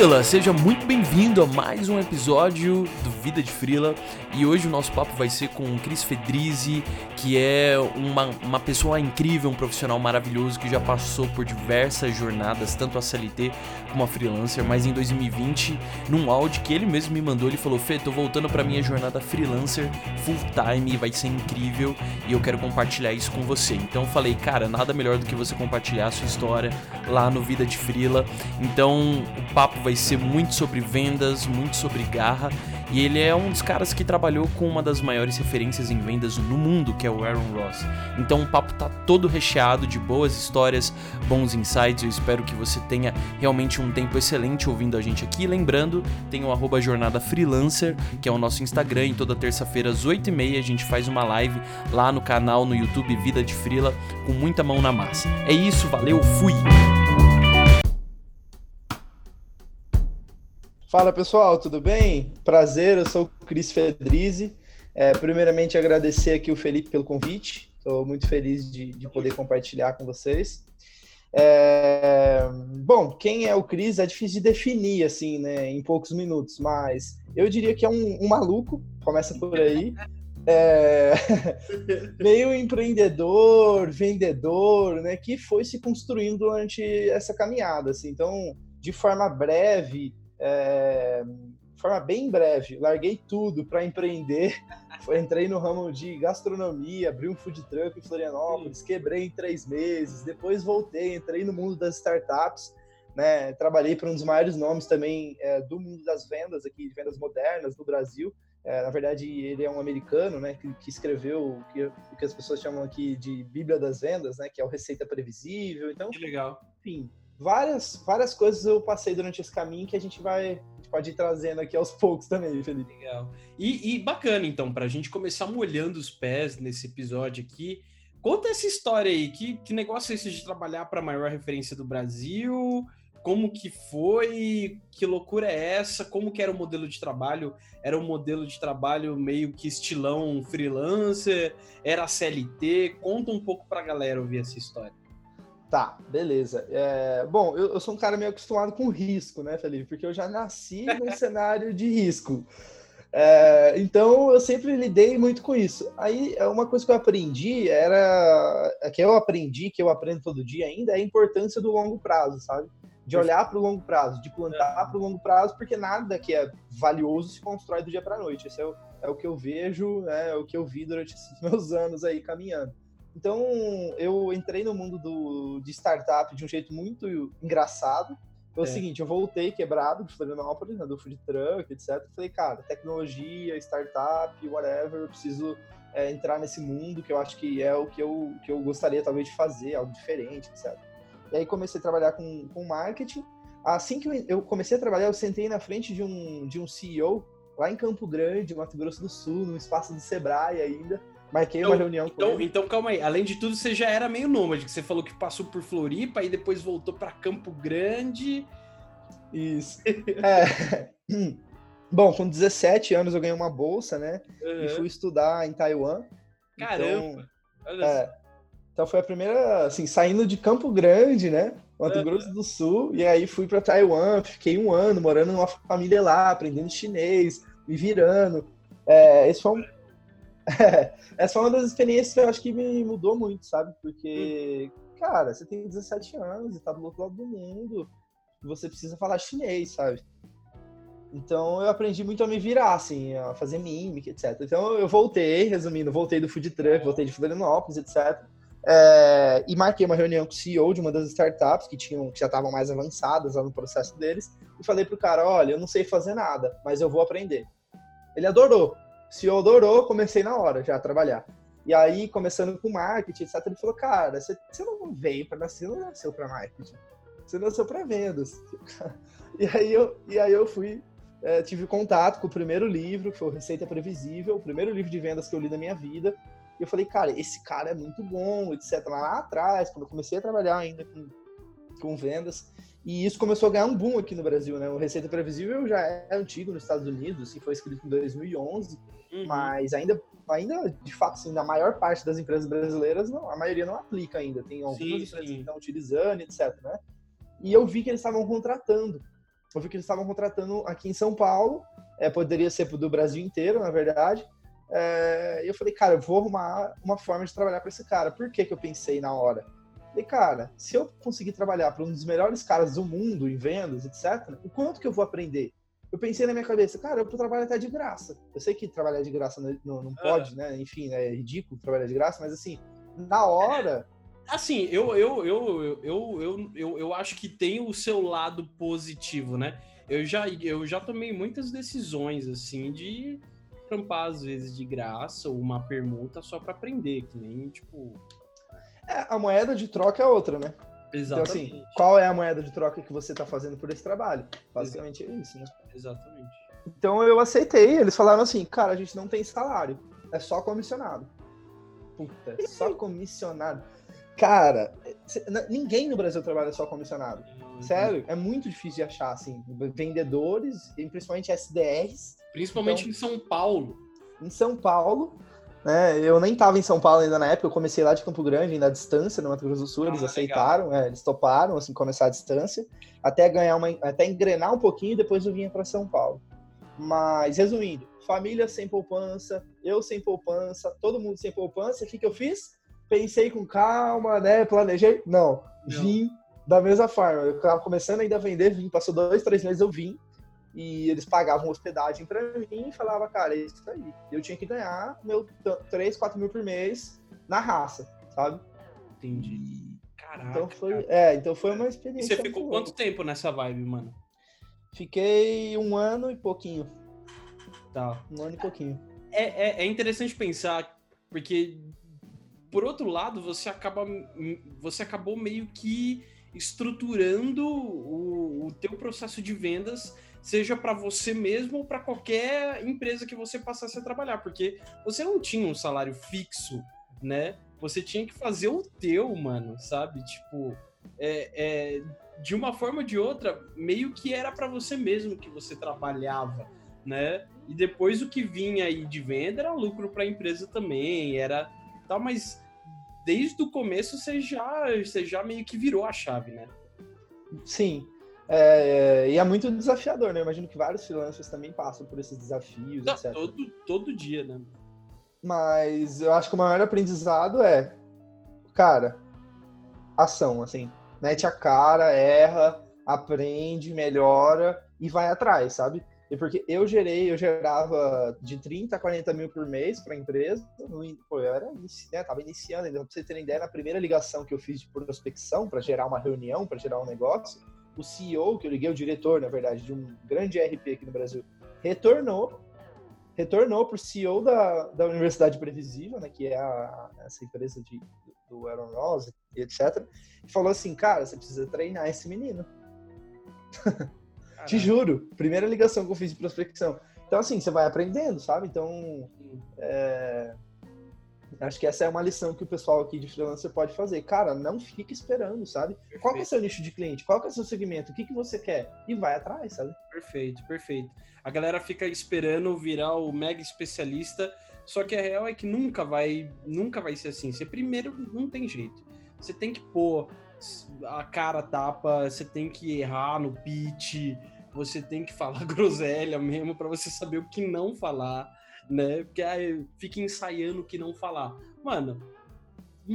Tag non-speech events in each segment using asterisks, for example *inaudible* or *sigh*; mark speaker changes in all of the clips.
Speaker 1: Frila, seja muito bem-vindo a mais um episódio do Vida de Frila. E hoje o nosso papo vai ser com o Cris Fedrizzi, que é uma, uma pessoa incrível, um profissional maravilhoso que já passou por diversas jornadas, tanto a CLT como a freelancer. Mas em 2020, num áudio que ele mesmo me mandou, ele falou: Fê, tô voltando pra minha jornada freelancer full time, vai ser incrível e eu quero compartilhar isso com você. Então falei, cara, nada melhor do que você compartilhar a sua história lá no Vida de Frila. Então o papo vai ser muito sobre vendas, muito sobre garra. E ele é um dos caras que trabalhou com uma das maiores referências em vendas no mundo, que é o Aaron Ross. Então o papo tá todo recheado de boas histórias, bons insights. Eu espero que você tenha realmente um tempo excelente ouvindo a gente aqui. Lembrando, tem o arroba Jornada Freelancer, que é o nosso Instagram, e toda terça-feira às 8h30 a gente faz uma live lá no canal no YouTube Vida de Frila, com muita mão na massa. É isso, valeu, fui!
Speaker 2: Fala pessoal, tudo bem? Prazer, eu sou o Cris Fedrizzi. É, primeiramente, agradecer aqui o Felipe pelo convite. Estou muito feliz de, de, poder compartilhar com vocês. É, bom, quem é o Cris é difícil de definir assim, né, em poucos minutos, mas eu diria que é um, um maluco, começa por aí. É, *laughs* meio empreendedor, vendedor, né, que foi se construindo durante essa caminhada. Assim. Então, de forma breve, é, de forma bem breve, larguei tudo para empreender. *laughs* Entrei no ramo de gastronomia, abri um food truck em Florianópolis, quebrei em três meses. Depois voltei, entrei no mundo das startups. Né, trabalhei para um dos maiores nomes também é, do mundo das vendas aqui, de vendas modernas no Brasil. É, na verdade, ele é um americano, né, que, que escreveu o que, o que, as pessoas chamam aqui de Bíblia das Vendas, né, que é o Receita Previsível. Então,
Speaker 1: que legal.
Speaker 2: Enfim, várias, várias coisas eu passei durante esse caminho que a gente vai a gente pode ir trazendo aqui aos poucos também, Felipe.
Speaker 1: Legal. E, e bacana, então, para a gente começar molhando os pés nesse episódio aqui, conta essa história aí. Que, que negócio é esse de trabalhar para a maior referência do Brasil? Como que foi? Que loucura é essa? Como que era o modelo de trabalho? Era um modelo de trabalho meio que estilão freelancer? Era CLT? Conta um pouco para a galera ouvir essa história.
Speaker 2: Tá, beleza. É, bom, eu, eu, sou um cara meio acostumado com risco, né, Felipe? Porque eu já nasci num *laughs* cenário de risco. É, então eu sempre lidei muito com isso. Aí uma coisa que eu aprendi era que eu aprendi, que eu aprendo todo dia ainda, é a importância do longo prazo, sabe? De olhar para o longo prazo, de plantar para o longo prazo, porque nada que é valioso se constrói do dia para noite. Isso é o, é o que eu vejo, né, é o que eu vi durante esses *laughs* meus anos aí caminhando. Então, eu entrei no mundo do, de startup de um jeito muito engraçado. Foi é. o seguinte, eu voltei quebrado de Florianópolis, né, do food truck, etc. Falei, cara, tecnologia, startup, whatever, eu preciso é, entrar nesse mundo que eu acho que é o que eu, que eu gostaria talvez de fazer, algo diferente, etc. E aí comecei a trabalhar com, com marketing. Assim que eu, eu comecei a trabalhar, eu sentei na frente de um, de um CEO lá em Campo Grande, Mato Grosso do Sul, no espaço do Sebrae ainda. Marquei
Speaker 1: então,
Speaker 2: uma reunião
Speaker 1: então, com ele. Então, calma aí. Além de tudo, você já era meio nômade, que você falou que passou por Floripa e depois voltou para Campo Grande.
Speaker 2: Isso. *laughs* é. *clears throat* Bom, com 17 anos eu ganhei uma bolsa, né? Uhum. E fui estudar em Taiwan.
Speaker 1: Caramba!
Speaker 2: Então, é, então foi a primeira, assim, saindo de Campo Grande, né? Mato uhum. Grosso do Sul, e aí fui para Taiwan, fiquei um ano morando numa família lá, aprendendo chinês, me virando. É, esse foi um, essa foi uma das experiências que eu acho que me mudou muito, sabe? Porque, cara, você tem 17 anos e tá do outro lado do mundo, você precisa falar chinês, sabe? Então eu aprendi muito a me virar, assim, a fazer mímica, etc. Então eu voltei, resumindo, voltei do food truck, voltei de Florianópolis, etc. É, e marquei uma reunião com o CEO de uma das startups que tinham, que já estavam mais avançadas lá no processo deles, e falei pro cara, olha, eu não sei fazer nada, mas eu vou aprender. Ele adorou. CEO adorou, comecei na hora já a trabalhar. E aí, começando com marketing, etc., ele falou, cara, você, não veio para nascer, você não nasceu para marketing. Você nasceu para vendas. *laughs* E aí eu, e aí eu fui, é, tive contato com o primeiro livro, que foi o Receita Previsível, o primeiro livro de vendas que eu li na minha vida. E eu falei, cara, esse cara é muito bom, etc. Lá atrás, quando eu comecei a trabalhar ainda com, com vendas. E isso começou a ganhar um boom aqui no Brasil, né? O Receita Previsível já é antigo nos Estados Unidos, assim, foi escrito em 2011. Uhum. Mas ainda, ainda, de fato, assim, na maior parte das empresas brasileiras, não, a maioria não aplica ainda. Tem algumas sim, empresas sim. que estão utilizando, etc. Né? E eu vi que eles estavam contratando eu vi que eles estavam contratando aqui em São Paulo, é, poderia ser do Brasil inteiro, na verdade. É, e eu falei, cara, eu vou arrumar uma forma de trabalhar para esse cara. Por que, que eu pensei na hora? Falei, cara, se eu conseguir trabalhar para um dos melhores caras do mundo em vendas, etc., o quanto que eu vou aprender? Eu pensei na minha cabeça, cara, eu trabalho até de graça. Eu sei que trabalhar de graça não, não pode, né? Enfim, né? é ridículo trabalhar de graça, mas assim, na hora.
Speaker 1: Assim, eu, eu, eu, eu, eu, eu, eu acho que tem o seu lado positivo, né? Eu já, eu já tomei muitas decisões, assim, de trampar, às vezes, de graça ou uma permuta só para aprender, que nem, tipo.
Speaker 2: É, a moeda de troca é outra, né?
Speaker 1: Exatamente.
Speaker 2: Então, assim, qual é a moeda de troca que você está fazendo por esse trabalho? Basicamente é isso, né?
Speaker 1: Exatamente.
Speaker 2: Então eu aceitei. Eles falaram assim, cara, a gente não tem salário, é só comissionado. Puta, só comissionado. Cara, ninguém no Brasil trabalha só comissionado. Sério, é muito difícil de achar, assim, vendedores, principalmente SDRs.
Speaker 1: Principalmente então, em São Paulo.
Speaker 2: Em São Paulo, né? Eu nem estava em São Paulo ainda na época, eu comecei lá de Campo Grande, ainda à distância, no Mato Grosso do Sul, eles ah, aceitaram, é, eles toparam, assim, começar à distância, até ganhar uma, até engrenar um pouquinho, e depois eu vinha para São Paulo. Mas, resumindo, família sem poupança, eu sem poupança, todo mundo sem poupança, o que que eu fiz? Pensei com calma, né, planejei? Não, Não. vim da mesma forma, eu estava começando ainda a vender, vim, passou dois, três meses, eu vim, e eles pagavam hospedagem para mim e falava, cara, é isso aí. Eu tinha que ganhar meu 3, 4 mil por mês na raça, sabe?
Speaker 1: Entendi. Caraca.
Speaker 2: Então foi, é, então foi uma experiência.
Speaker 1: E você ficou quanto tempo nessa vibe, mano?
Speaker 2: Fiquei um ano e pouquinho.
Speaker 1: Tá.
Speaker 2: Um ano e pouquinho.
Speaker 1: É, é, é interessante pensar, porque por outro lado, você acaba você acabou meio que estruturando o, o teu processo de vendas seja para você mesmo ou para qualquer empresa que você passasse a trabalhar, porque você não tinha um salário fixo, né? Você tinha que fazer o teu, mano, sabe? Tipo, é, é de uma forma ou de outra, meio que era para você mesmo que você trabalhava, né? E depois o que vinha aí de venda era lucro para a empresa também, era tal, mas desde o começo você já, você já meio que virou a chave, né?
Speaker 2: Sim, é, e é muito desafiador, né? Eu imagino que vários freelancers também passam por esses desafios,
Speaker 1: Não, etc. Todo, todo dia, né?
Speaker 2: Mas eu acho que o maior aprendizado é, cara, ação, assim. Mete a cara, erra, aprende, melhora e vai atrás, sabe? E porque eu gerei, eu gerava de 30 a 40 mil por mês para a empresa. Pô, eu era, né, tava iniciando ainda. Pra você ter ideia, na primeira ligação que eu fiz de prospecção para gerar uma reunião, para gerar um negócio, o CEO, que eu liguei, o diretor, na verdade, de um grande RP aqui no Brasil, retornou, retornou para o CEO da, da Universidade Previsiva, né, que é a, essa empresa de, do Aaron Ross e etc., e falou assim, cara, você precisa treinar esse menino. *laughs* Te juro, primeira ligação que eu fiz de prospecção. Então, assim, você vai aprendendo, sabe? Então, é, Acho que essa é uma lição que o pessoal aqui de freelancer pode fazer. Cara, não fique esperando, sabe? Perfeito. Qual é o seu nicho de cliente? Qual é o seu segmento? O que, que você quer? E vai atrás, sabe?
Speaker 1: Perfeito, perfeito. A galera fica esperando virar o mega especialista, só que a real é que nunca vai, nunca vai ser assim. Você primeiro não tem jeito. Você tem que pôr a cara tapa, você tem que errar no pitch, você tem que falar *laughs* groselha mesmo para você saber o que não falar né? Porque aí fica ensaiando o que não falar. Mano.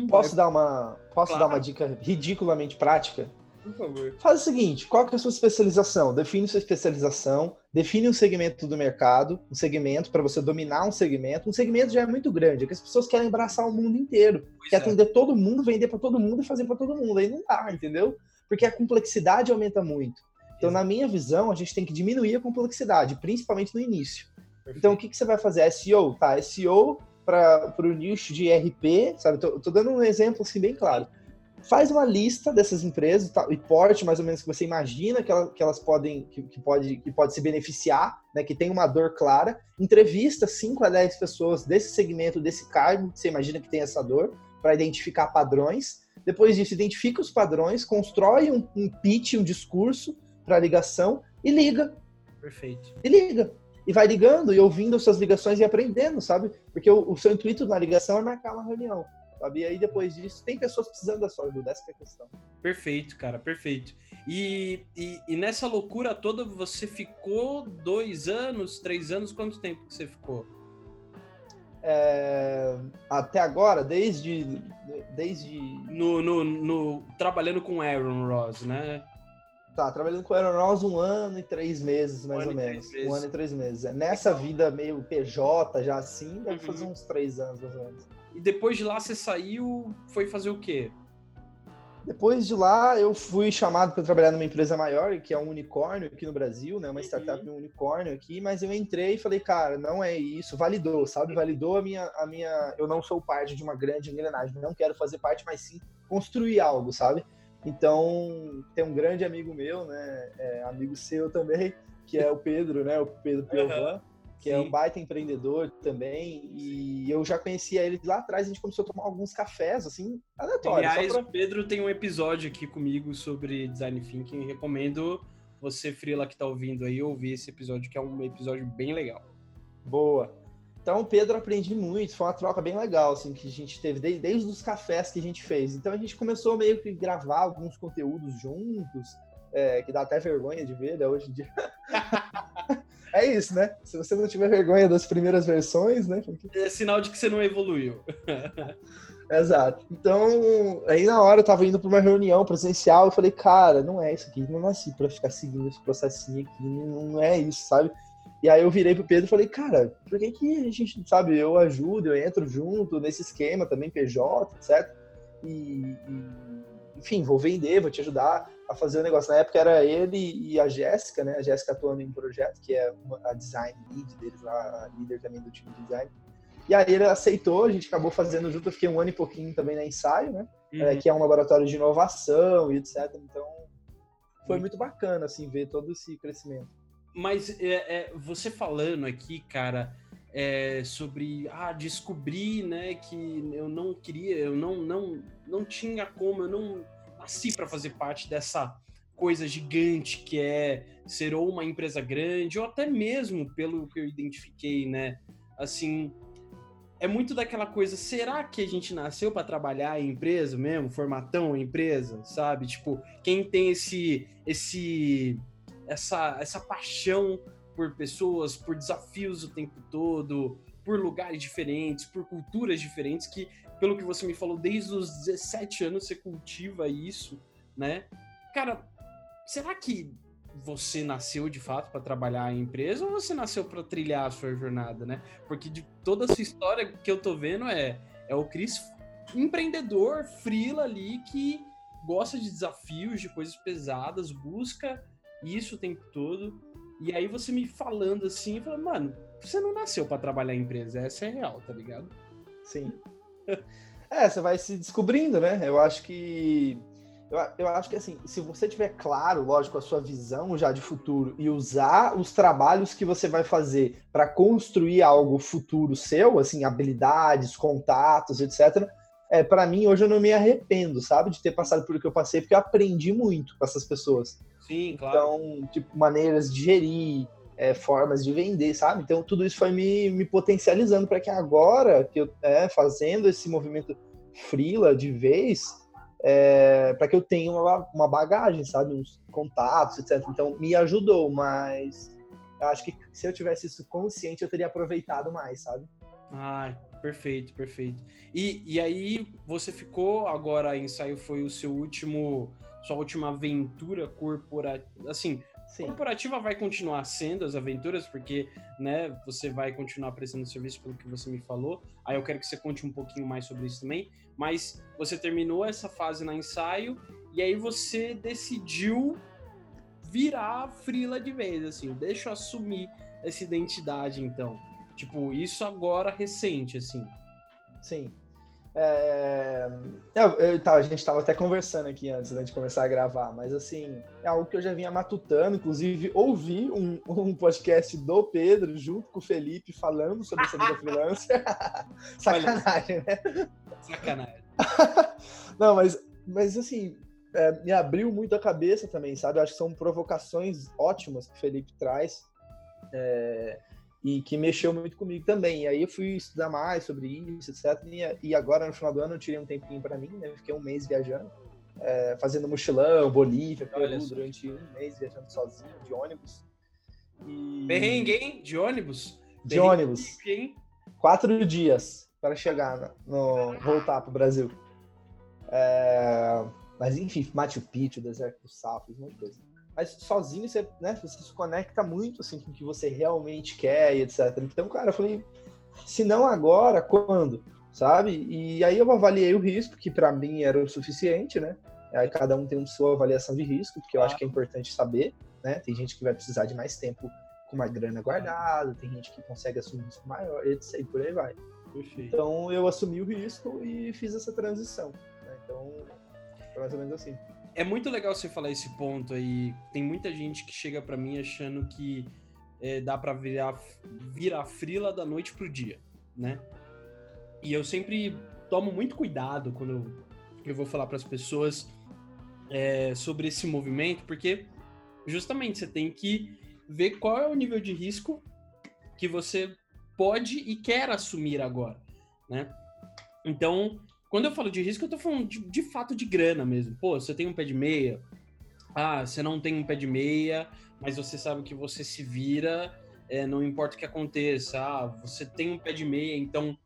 Speaker 2: Posso dar uma. Posso claro. dar uma dica ridiculamente prática?
Speaker 1: Por favor.
Speaker 2: Faz o seguinte: qual que é a sua especialização? Define sua especialização, define um segmento do mercado, um segmento para você dominar um segmento. Um segmento já é muito grande, é que as pessoas querem abraçar o mundo inteiro, pois quer é. atender todo mundo, vender para todo mundo e fazer para todo mundo. Aí não dá, entendeu? Porque a complexidade aumenta muito. Então, na minha visão, a gente tem que diminuir a complexidade, principalmente no início. Então, o que, que você vai fazer? SEO, tá? SEO para o nicho de RP, sabe? Tô, tô, dando um exemplo assim bem claro. Faz uma lista dessas empresas tá, e porte mais ou menos que você imagina que, ela, que elas podem, que, que, pode, que pode se beneficiar, né? Que tem uma dor clara. Entrevista 5 a 10 pessoas desse segmento, desse cargo, que você imagina que tem essa dor, para identificar padrões. Depois disso, identifica os padrões, constrói um, um pitch, um discurso para ligação e liga.
Speaker 1: Perfeito.
Speaker 2: E liga e vai ligando e ouvindo suas ligações e aprendendo, sabe? Porque o, o seu intuito na ligação é marcar uma reunião. sabe? E aí depois disso, tem pessoas precisando da sua ajuda, essa é a questão.
Speaker 1: Perfeito, cara, perfeito. E, e, e, nessa loucura toda, você ficou dois anos, três anos? Quanto tempo que você ficou?
Speaker 2: É, até agora, desde. desde...
Speaker 1: No, no, no, trabalhando com Aaron Ross, né?
Speaker 2: Tá, trabalhando com Aaron Ross um ano e três meses, mais um ou menos. Um ano e três meses. É, nessa vida meio PJ, já assim, deve uhum. fazer uns três anos, mais ou menos.
Speaker 1: E depois de lá você saiu, foi fazer o quê?
Speaker 2: Depois de lá, eu fui chamado para trabalhar numa empresa maior, que é um unicórnio aqui no Brasil, né? Uma startup uhum. um unicórnio aqui, mas eu entrei e falei, cara, não é isso, validou, sabe? Validou a minha, a minha. Eu não sou parte de uma grande engrenagem, não quero fazer parte, mas sim construir algo, sabe? Então, tem um grande amigo meu, né? É, amigo seu também, que é o Pedro, né? O Pedro Piovan. Uhum que Sim. é um baita empreendedor também, e eu já conhecia ele lá atrás, a gente começou a tomar alguns cafés, assim, aleatórios.
Speaker 1: Aliás, pra... o Pedro tem um episódio aqui comigo sobre Design Thinking, recomendo você, Frila, que tá ouvindo aí, ouvir esse episódio, que é um episódio bem legal.
Speaker 2: Boa. Então, Pedro, aprendi muito, foi uma troca bem legal, assim, que a gente teve desde, desde os cafés que a gente fez. Então, a gente começou meio que gravar alguns conteúdos juntos, é, que dá até vergonha de ver, né, hoje em dia. *laughs* é isso, né? Se você não tiver vergonha das primeiras versões, né?
Speaker 1: É sinal de que você não evoluiu. *laughs*
Speaker 2: Exato. Então, aí na hora eu tava indo para uma reunião presencial, eu falei, cara, não é isso aqui, não nasci para ficar seguindo esse processinho aqui, não é isso, sabe? E aí eu virei pro Pedro e falei, cara, por que que a gente, sabe, eu ajudo, eu entro junto nesse esquema também, PJ, etc. E, e enfim, vou vender, vou te ajudar a fazer o negócio. Na época era ele e a Jéssica, né? A Jéssica atuando em projeto, que é a design lead deles lá, a líder também do time de design. E aí ele aceitou, a gente acabou fazendo junto, eu fiquei um ano e pouquinho também na ensaio, né? Uhum. É, que é um laboratório de inovação e etc. Então foi uhum. muito bacana, assim, ver todo esse crescimento.
Speaker 1: Mas é, é, você falando aqui, cara, é, sobre ah, descobrir né, que eu não queria, eu não, não, não tinha como, eu não nasci para fazer parte dessa coisa gigante que é ser ou uma empresa grande, ou até mesmo pelo que eu identifiquei, né? Assim, é muito daquela coisa, será que a gente nasceu para trabalhar em empresa mesmo, formatão em empresa, sabe? Tipo, quem tem esse esse essa essa paixão por pessoas, por desafios o tempo todo, por lugares diferentes, por culturas diferentes que pelo que você me falou, desde os 17 anos você cultiva isso, né? Cara, será que você nasceu de fato para trabalhar em empresa ou você nasceu para trilhar a sua jornada, né? Porque de toda a sua história que eu tô vendo é é o Cris empreendedor, frila ali que gosta de desafios, de coisas pesadas, busca isso o tempo todo. E aí você me falando assim, falando, mano, você não nasceu para trabalhar em empresa, essa é real, tá ligado?
Speaker 2: Sim. *laughs* É, você vai se descobrindo, né? Eu acho que. Eu, eu acho que assim, se você tiver claro, lógico, a sua visão já de futuro e usar os trabalhos que você vai fazer para construir algo futuro seu, assim, habilidades, contatos, etc. É, para mim, hoje eu não me arrependo, sabe, de ter passado por o que eu passei, porque eu aprendi muito com essas pessoas.
Speaker 1: Sim, claro.
Speaker 2: Então, tipo, maneiras de gerir, é, formas de vender, sabe? Então tudo isso foi me, me potencializando para que agora, que eu é, fazendo esse movimento frila de vez, é, para que eu tenha uma, uma bagagem, sabe? Uns contatos, etc. Então me ajudou, mas eu acho que se eu tivesse isso consciente, eu teria aproveitado mais, sabe?
Speaker 1: Ah, perfeito, perfeito. E, e aí você ficou, agora ensaio foi o seu último, sua última aventura corporativa, assim, Sim. Corporativa vai continuar sendo as aventuras, porque né, você vai continuar prestando serviço pelo que você me falou. Aí eu quero que você conte um pouquinho mais sobre isso também. Mas você terminou essa fase na ensaio e aí você decidiu virar frila de vez, assim. Deixa eu assumir essa identidade, então. Tipo, isso agora recente, assim.
Speaker 2: Sim. É... Eu, eu, tá, a gente estava até conversando aqui antes né, de começar a gravar, mas assim, é algo que eu já vinha matutando, inclusive ouvi um, um podcast do Pedro junto com o Felipe falando sobre essa vida freelancer. *laughs* Sacanagem, né?
Speaker 1: Sacanagem. *laughs*
Speaker 2: Não, mas, mas assim, é, me abriu muito a cabeça também, sabe? Eu acho que são provocações ótimas que o Felipe traz. É, e que mexeu muito comigo também. E aí eu fui estudar mais sobre isso, etc. E, agora, no final do ano, eu tirei um tempinho para mim, né? Fiquei um mês viajando, é, fazendo mochilão, Bolívia, Peru, durante um mês viajando sozinho, de ônibus.
Speaker 1: E... Perrengue, hein? De ônibus?
Speaker 2: De ônibus. Hein? Quatro dias para chegar no, voltar pro Brasil. É... Mas enfim, Machu Picchu, deserto do fiz muita coisa mas sozinho você, né, você se conecta muito assim com o que você realmente quer e etc. Então, cara, eu falei, se não agora, quando? Sabe? E aí eu avaliei o risco, que para mim era o suficiente, né? Aí cada um tem uma sua avaliação de risco, porque eu ah. acho que é importante saber, né? Tem gente que vai precisar de mais tempo com uma grana guardada, tem gente que consegue assumir um risco maior, etc. E por aí vai. Perfeito. Então eu assumi o risco e fiz essa transição. Né? Então, foi mais ou menos assim
Speaker 1: é muito legal você falar esse ponto aí. Tem muita gente que chega para mim achando que é, dá para virar, virar frila da noite pro dia, né? E eu sempre tomo muito cuidado quando eu, eu vou falar para as pessoas é, sobre esse movimento, porque justamente você tem que ver qual é o nível de risco que você pode e quer assumir agora, né? Então, quando eu falo de risco, eu tô falando de, de fato de grana mesmo. Pô, você tem um pé de meia. Ah, você não tem um pé de meia, mas você sabe que você se vira, é, não importa o que aconteça. Ah, você tem um pé de meia, então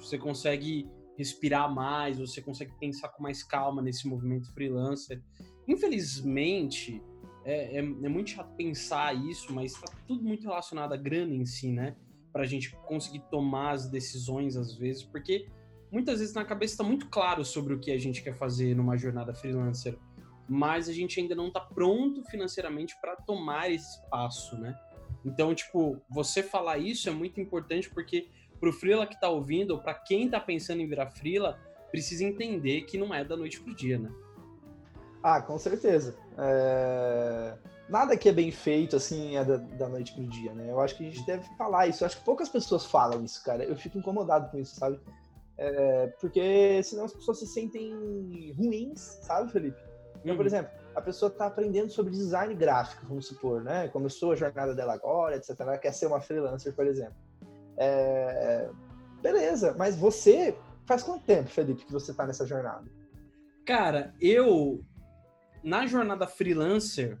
Speaker 1: você consegue respirar mais, você consegue pensar com mais calma nesse movimento freelancer. Infelizmente, é, é, é muito chato pensar isso, mas está tudo muito relacionado à grana em si, né? Para a gente conseguir tomar as decisões às vezes, porque muitas vezes na cabeça está muito claro sobre o que a gente quer fazer numa jornada freelancer, mas a gente ainda não está pronto financeiramente para tomar esse passo, né? Então, tipo, você falar isso é muito importante porque pro freela que está ouvindo, ou para quem está pensando em virar freela, precisa entender que não é da noite pro dia, né?
Speaker 2: Ah, com certeza. É... Nada que é bem feito, assim, é da, da noite pro dia, né? Eu acho que a gente deve falar isso. Eu acho que poucas pessoas falam isso, cara. Eu fico incomodado com isso, sabe? É, porque senão as pessoas se sentem ruins, sabe, Felipe? Então, uhum. por exemplo, a pessoa está aprendendo sobre design gráfico, vamos supor, né? Começou a jornada dela agora, etc. Ela quer ser uma freelancer, por exemplo. É, beleza, mas você faz quanto tempo, Felipe, que você está nessa jornada?
Speaker 1: Cara, eu na jornada freelancer,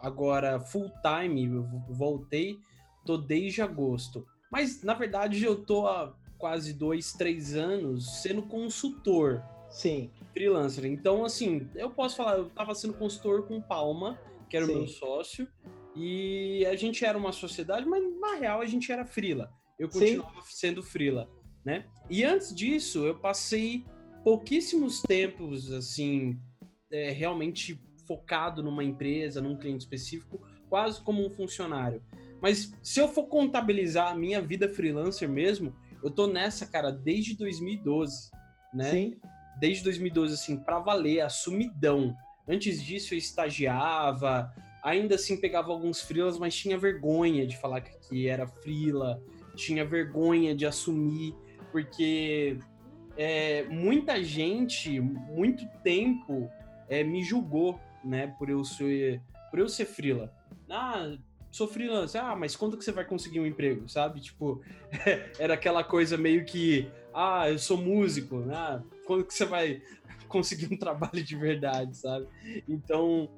Speaker 1: agora full time, eu voltei, tô desde agosto. Mas na verdade eu tô há quase dois, três anos sendo consultor.
Speaker 2: Sim.
Speaker 1: Freelancer. Então, assim, eu posso falar, eu tava sendo consultor com Palma, que era Sim. o meu sócio, e a gente era uma sociedade, mas na real a gente era frila. Eu continuava Sim. sendo frila, né? E antes disso, eu passei pouquíssimos tempos, assim, é, realmente focado numa empresa, num cliente específico, quase como um funcionário. Mas se eu for contabilizar a minha vida freelancer mesmo, eu tô nessa, cara, desde 2012, né? Sim. Desde 2012, assim, pra valer, assumidão. Antes disso, eu estagiava, ainda assim pegava alguns frilas, mas tinha vergonha de falar que era frila, tinha vergonha de assumir, porque é, muita gente, muito tempo, é, me julgou, né, por eu ser, por eu ser frila. Ah, sou freelancer, ah, mas quando que você vai conseguir um emprego, sabe? Tipo, *laughs* era aquela coisa meio que, ah, eu sou músico, né? Quando que você vai *laughs* conseguir um trabalho de verdade, sabe? Então,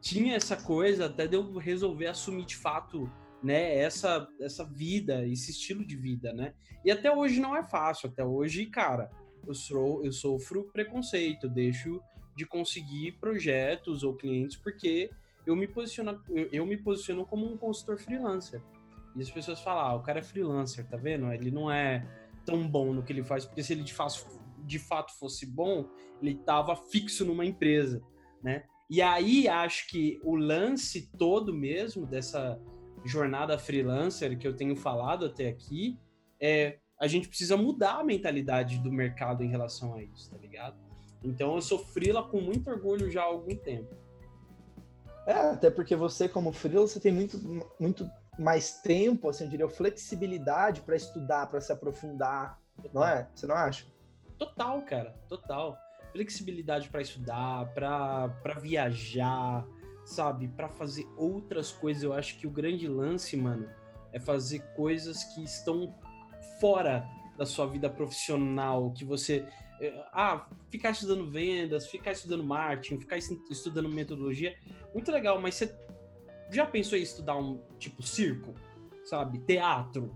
Speaker 1: tinha essa coisa até de eu resolver assumir de fato, né, essa, essa vida, esse estilo de vida, né? E até hoje não é fácil, até hoje, cara, eu, sou, eu sofro preconceito, deixo de conseguir projetos ou clientes porque eu me posiciono, eu, eu, me posiciono como um consultor freelancer. E as pessoas falam, ah, o cara é freelancer, tá vendo? Ele não é tão bom no que ele faz, porque se ele de fato, de fato fosse bom, ele tava fixo numa empresa, né? E aí acho que o lance todo mesmo dessa jornada freelancer que eu tenho falado até aqui é a gente precisa mudar a mentalidade do mercado em relação a isso, tá ligado? Então eu sou freela com muito orgulho já há algum tempo.
Speaker 2: É, até porque você, como freelancer, você tem muito, muito mais tempo, assim, eu diria, flexibilidade para estudar, para se aprofundar, não é? Você não acha?
Speaker 1: Total, cara, total. Flexibilidade para estudar, para viajar, sabe? Para fazer outras coisas. Eu acho que o grande lance, mano, é fazer coisas que estão fora da sua vida profissional, que você ah, ficar estudando vendas, ficar estudando marketing, ficar estudando metodologia, muito legal, mas você já pensou em estudar um tipo circo, sabe? Teatro,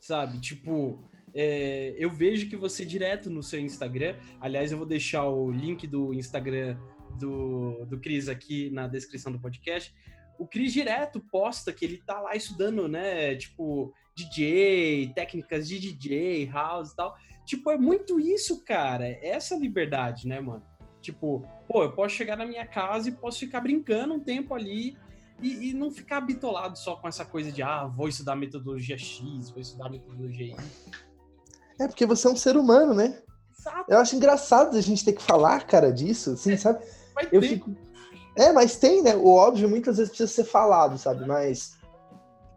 Speaker 1: sabe? Tipo, é, eu vejo que você direto no seu Instagram, aliás, eu vou deixar o link do Instagram do, do Cris aqui na descrição do podcast. O Cris direto posta que ele tá lá estudando, né? Tipo, DJ, técnicas de DJ, house e tal. Tipo, é muito isso, cara. É essa liberdade, né, mano? Tipo, pô, eu posso chegar na minha casa e posso ficar brincando um tempo ali e, e, não ficar bitolado só com essa coisa de, ah, vou estudar metodologia X, vou estudar metodologia Y.
Speaker 2: É, porque você é um ser humano, né? Exato. Eu acho engraçado a gente ter que falar, cara, disso, assim, é, sabe? eu ter. fico. É, mas tem, né? O óbvio muitas vezes precisa ser falado, sabe? Mas,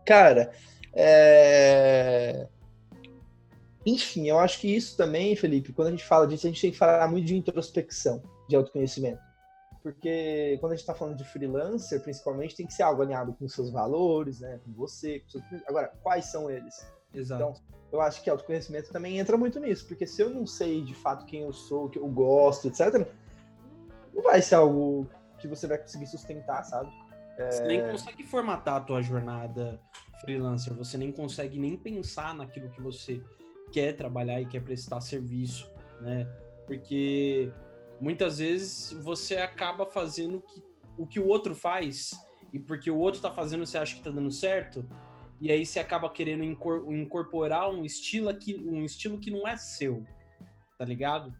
Speaker 2: cara, é enfim, eu acho que isso também, Felipe, quando a gente fala disso, a gente tem que falar muito de introspecção, de autoconhecimento. Porque quando a gente está falando de freelancer, principalmente, tem que ser algo alinhado com seus valores, né? Com você. Com seus... Agora, quais são eles?
Speaker 1: Exato.
Speaker 2: Então, eu acho que autoconhecimento também entra muito nisso, porque se eu não sei de fato quem eu sou, o que eu gosto, etc., não vai ser algo que você vai conseguir sustentar, sabe?
Speaker 1: É... Você nem consegue formatar a tua jornada freelancer, você nem consegue nem pensar naquilo que você quer trabalhar e quer prestar serviço, né? Porque muitas vezes você acaba fazendo que, o que o outro faz e porque o outro tá fazendo você acha que tá dando certo e aí você acaba querendo incorporar um estilo que um estilo que não é seu, tá ligado?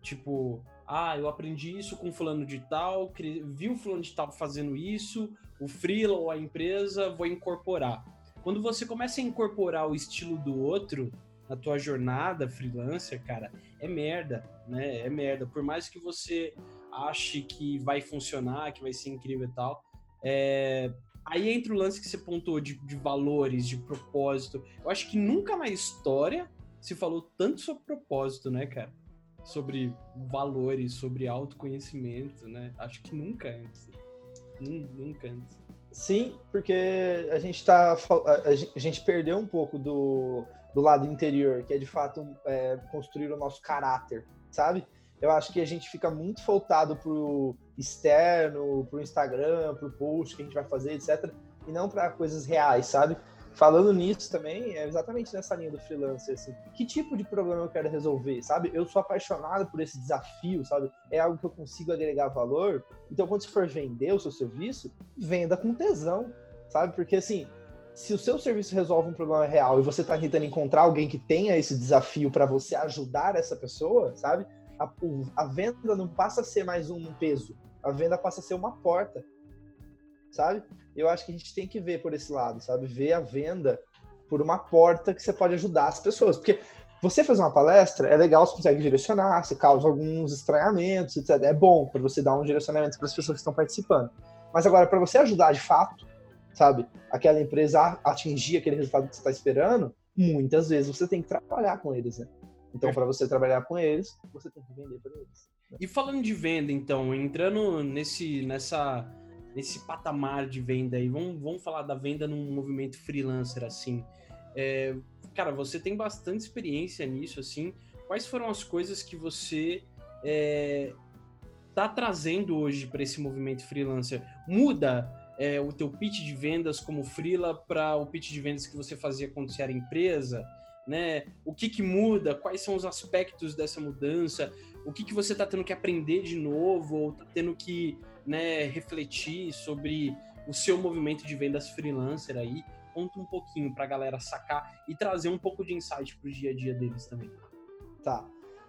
Speaker 1: Tipo, ah, eu aprendi isso com fulano de tal, vi o fulano de tal fazendo isso, o freela ou a empresa, vou incorporar. Quando você começa a incorporar o estilo do outro, na tua jornada freelancer, cara, é merda, né? É merda. Por mais que você ache que vai funcionar, que vai ser incrível e tal, é... aí entra o lance que você pontuou de, de valores, de propósito. Eu acho que nunca na história se falou tanto sobre propósito, né, cara? Sobre valores, sobre autoconhecimento, né? Acho que nunca antes. Nunca antes.
Speaker 2: Sim, porque a gente tá. A gente perdeu um pouco do do lado interior, que é de fato é, construir o nosso caráter, sabe? Eu acho que a gente fica muito voltado pro externo, pro Instagram, pro post que a gente vai fazer, etc. E não para coisas reais, sabe? Falando nisso também, é exatamente nessa linha do freelancer, assim. Que tipo de problema eu quero resolver, sabe? Eu sou apaixonado por esse desafio, sabe? É algo que eu consigo agregar valor. Então, quando você for vender o seu serviço, venda com tesão, sabe? Porque, assim, se o seu serviço resolve um problema real e você está tentando encontrar alguém que tenha esse desafio para você ajudar essa pessoa, sabe? A, a, venda não passa a ser mais um peso, a venda passa a ser uma porta, sabe? Eu acho que a gente tem que ver por esse lado, sabe? Ver a venda por uma porta que você pode ajudar as pessoas, porque você fazer uma palestra é legal, você consegue direcionar, você causa alguns estranhamentos, etc. É bom para você dar um direcionamento para as pessoas que estão participando. Mas agora, para você ajudar de fato, sabe? Aquela empresa atingir aquele resultado que você está esperando, muitas vezes você tem que trabalhar com eles, né? Então, para você trabalhar com eles, você tem que vender para eles.
Speaker 1: Né? E falando de venda, então, entrando nesse, nessa, nesse patamar de venda aí, vamos, vamos falar da venda num movimento freelancer, assim. É, cara, você tem bastante experiência nisso, assim. Quais foram as coisas que você é, tá trazendo hoje para esse movimento freelancer? Muda é, o teu pitch de vendas como freela para o pitch de vendas que você fazia quando você era empresa, né? O que que muda? Quais são os aspectos dessa mudança? O que que você está tendo que aprender de novo ou está tendo que né, refletir sobre o seu movimento de vendas freelancer aí? Conta um pouquinho para a galera sacar e trazer um pouco de insight para o dia a dia deles também.
Speaker 2: Tá.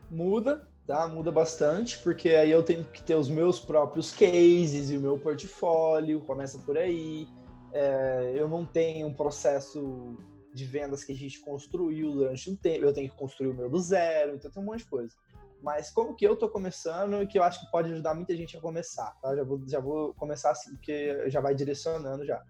Speaker 2: Muda, tá? Muda bastante, porque aí eu tenho que ter os meus próprios cases e o meu portfólio, começa por aí. É, eu não tenho um processo de vendas que a gente construiu durante um tempo, eu tenho que construir o meu do zero, então tem um monte de coisa. Mas como que eu tô começando e que eu acho que pode ajudar muita gente a começar, tá? Já vou, já vou começar assim, porque já vai direcionando já.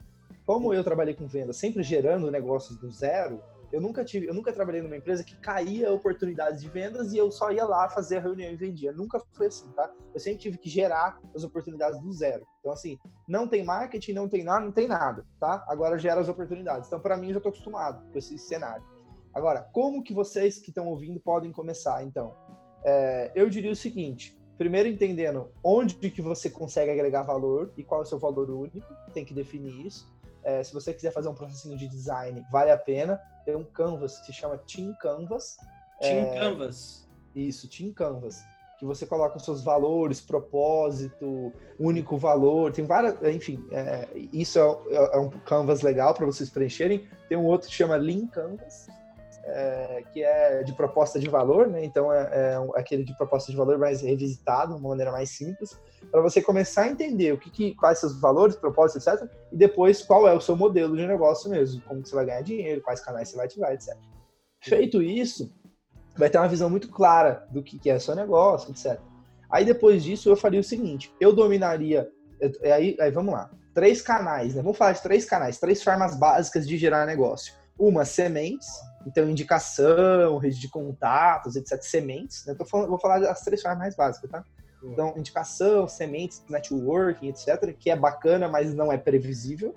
Speaker 2: Como eu trabalhei com venda, sempre gerando negócios do zero, Eu nunca tive, eu nunca trabalhei numa empresa que caía oportunidades de vendas e eu só ia lá fazer a reunião e vendia. Nunca foi assim, tá? Eu sempre tive que gerar as oportunidades do zero. Então, assim, não tem marketing, não tem nada, não tem nada, tá? Agora gera as oportunidades. Então, para mim, eu já tô acostumado com esse cenário. Agora, como que vocês que estão ouvindo podem começar, então? É, eu diria o seguinte, primeiro entendendo onde que você consegue agregar valor e qual é o seu valor único, tem que definir isso. É, se você quiser fazer um processinho de design, vale a pena. Tem um Canvas que se chama Team Canvas.
Speaker 3: Team é, Canvas.
Speaker 2: Isso, Team Canvas. Que você coloca os seus valores, propósito, único valor. Tem várias. Enfim, é, isso é, é, um Canvas legal para vocês preencherem. Tem um outro que chama Lean Canvas, é, que é de proposta de valor, né? Então é, é, aquele de proposta de valor mais revisitado, de uma maneira mais simples, para você começar a entender o que, que quais seus valores, propósitos, etc. E depois qual é o seu modelo de negócio mesmo, como você vai ganhar dinheiro, quais canais você vai ativar, etc. Feito isso, vai ter uma visão muito clara do que, que é seu negócio, etc. Aí depois disso eu faria o seguinte: eu dominaria, aí, aí vamos lá, três canais, né? Vamos falar de três canais, três formas básicas de gerar negócio. Uma, sementes, então, indicação, rede de contatos, etc. Sementes, né? Falando, vou falar das três formas mais básicas, tá? Então, indicação, sementes, networking, etc., que é bacana, mas não é previsível,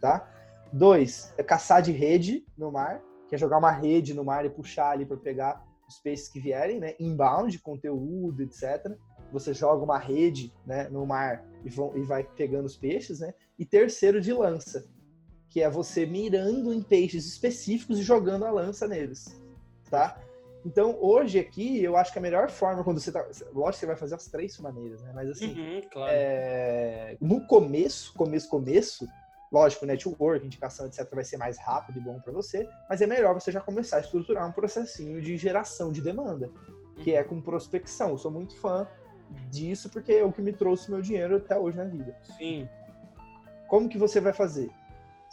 Speaker 2: tá? Dois, é caçar de rede no mar, que é jogar uma rede no mar e puxar ali para pegar os peixes que vierem, né? Inbound, conteúdo, etc. Você joga uma rede né, no mar e, vão, e vai pegando os peixes, né? E terceiro, de lança, que é você mirando em peixes específicos e jogando a lança neles, tá? Então, hoje aqui, eu acho que a melhor forma, quando você tá. Lógico que você vai fazer as três maneiras, né? Mas assim,
Speaker 3: uhum, claro.
Speaker 2: é, no começo, começo, começo, lógico, network, indicação, etc., vai ser mais rápido e bom para você, mas é melhor você já começar a estruturar um processinho de geração de demanda, que é com prospecção. Eu sou muito fã disso porque é o que me trouxe meu dinheiro até hoje na vida.
Speaker 3: Sim.
Speaker 2: Como que você vai fazer?